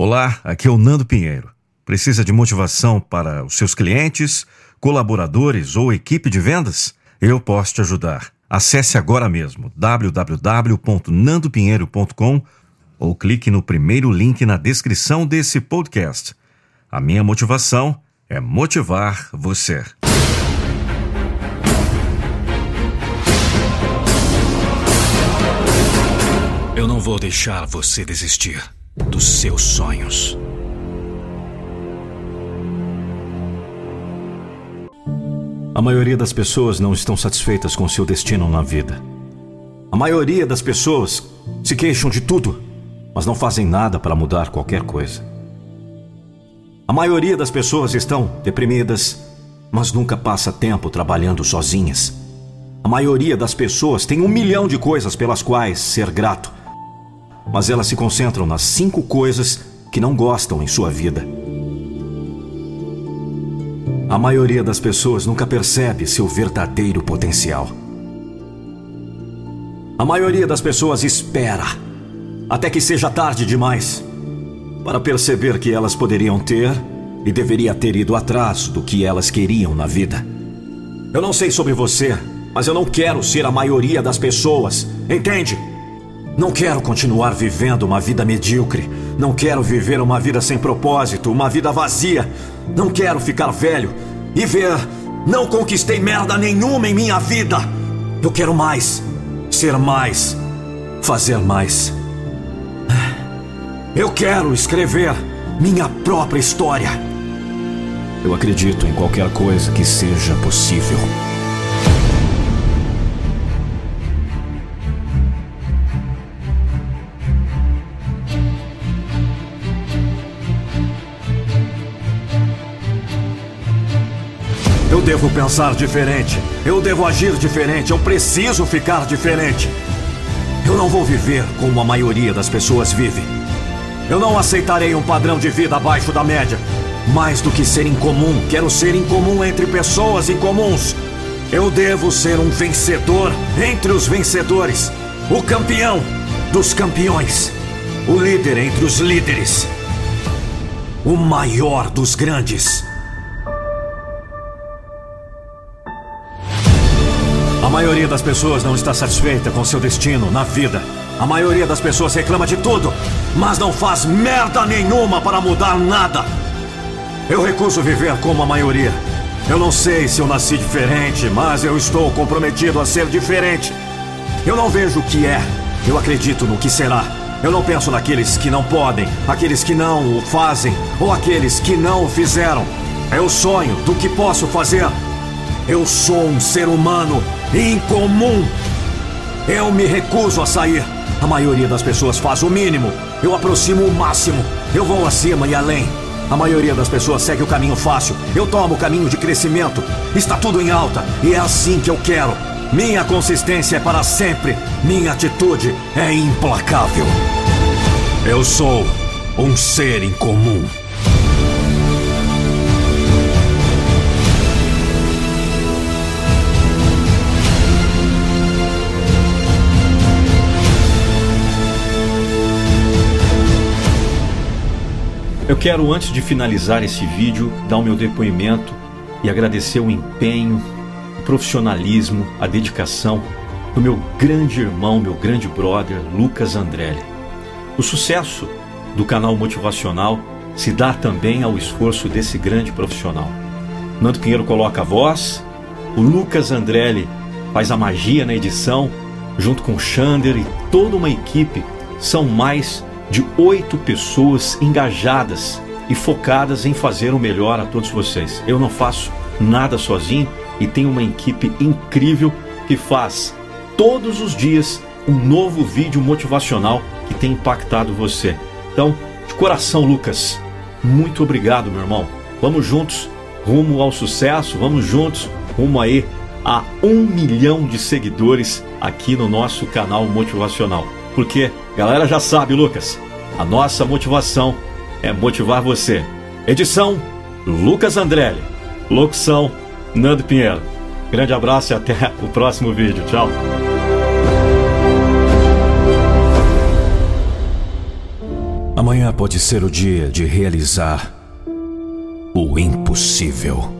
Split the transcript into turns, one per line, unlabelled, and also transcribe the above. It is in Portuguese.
Olá, aqui é o Nando Pinheiro. Precisa de motivação para os seus clientes, colaboradores ou equipe de vendas? Eu posso te ajudar. Acesse agora mesmo www.nandopinheiro.com ou clique no primeiro link na descrição desse podcast. A minha motivação é motivar você.
Eu não vou deixar você desistir dos seus sonhos.
A maioria das pessoas não estão satisfeitas com seu destino na vida. A maioria das pessoas se queixam de tudo, mas não fazem nada para mudar qualquer coisa. A maioria das pessoas estão deprimidas, mas nunca passa tempo trabalhando sozinhas. A maioria das pessoas tem um milhão de coisas pelas quais ser grato, mas elas se concentram nas cinco coisas que não gostam em sua vida. A maioria das pessoas nunca percebe seu verdadeiro potencial. A maioria das pessoas espera até que seja tarde demais para perceber que elas poderiam ter e deveria ter ido atrás do que elas queriam na vida. Eu não sei sobre você, mas eu não quero ser a maioria das pessoas, entende? Não quero continuar vivendo uma vida medíocre. Não quero viver uma vida sem propósito, uma vida vazia. Não quero ficar velho e ver. Não conquistei merda nenhuma em minha vida. Eu quero mais. Ser mais. Fazer mais. Eu quero escrever minha própria história. Eu acredito em qualquer coisa que seja possível. Devo pensar diferente. Eu devo agir diferente. Eu preciso ficar diferente. Eu não vou viver como a maioria das pessoas vive. Eu não aceitarei um padrão de vida abaixo da média. Mais do que ser incomum, quero ser incomum entre pessoas incomuns. Eu devo ser um vencedor entre os vencedores. O campeão dos campeões. O líder entre os líderes. O maior dos grandes. A maioria das pessoas não está satisfeita com seu destino na vida. A maioria das pessoas reclama de tudo, mas não faz merda nenhuma para mudar nada. Eu recuso viver como a maioria. Eu não sei se eu nasci diferente, mas eu estou comprometido a ser diferente. Eu não vejo o que é, eu acredito no que será. Eu não penso naqueles que não podem, aqueles que não o fazem ou aqueles que não o fizeram. Eu sonho do que posso fazer. Eu sou um ser humano incomum. Eu me recuso a sair. A maioria das pessoas faz o mínimo. Eu aproximo o máximo. Eu vou acima e além. A maioria das pessoas segue o caminho fácil. Eu tomo o caminho de crescimento. Está tudo em alta e é assim que eu quero. Minha consistência é para sempre. Minha atitude é implacável. Eu sou um ser incomum. Eu quero, antes de finalizar esse vídeo, dar o meu depoimento e agradecer o empenho, o profissionalismo, a dedicação do meu grande irmão, meu grande brother, Lucas Andrelli. O sucesso do canal motivacional se dá também ao esforço desse grande profissional. Nando Pinheiro coloca a voz, o Lucas Andrelli faz a magia na edição, junto com o Xander e toda uma equipe. São mais de oito pessoas engajadas e focadas em fazer o melhor a todos vocês. Eu não faço nada sozinho e tenho uma equipe incrível que faz todos os dias um novo vídeo motivacional que tem impactado você. Então, de coração, Lucas, muito obrigado, meu irmão. Vamos juntos rumo ao sucesso, vamos juntos rumo aí a um milhão de seguidores aqui no nosso canal motivacional. Porque, galera já sabe, Lucas, a nossa motivação é motivar você. Edição Lucas Andrelli. Locução Nando Pinheiro. Grande abraço e até o próximo vídeo. Tchau.
Amanhã pode ser o dia de realizar o impossível.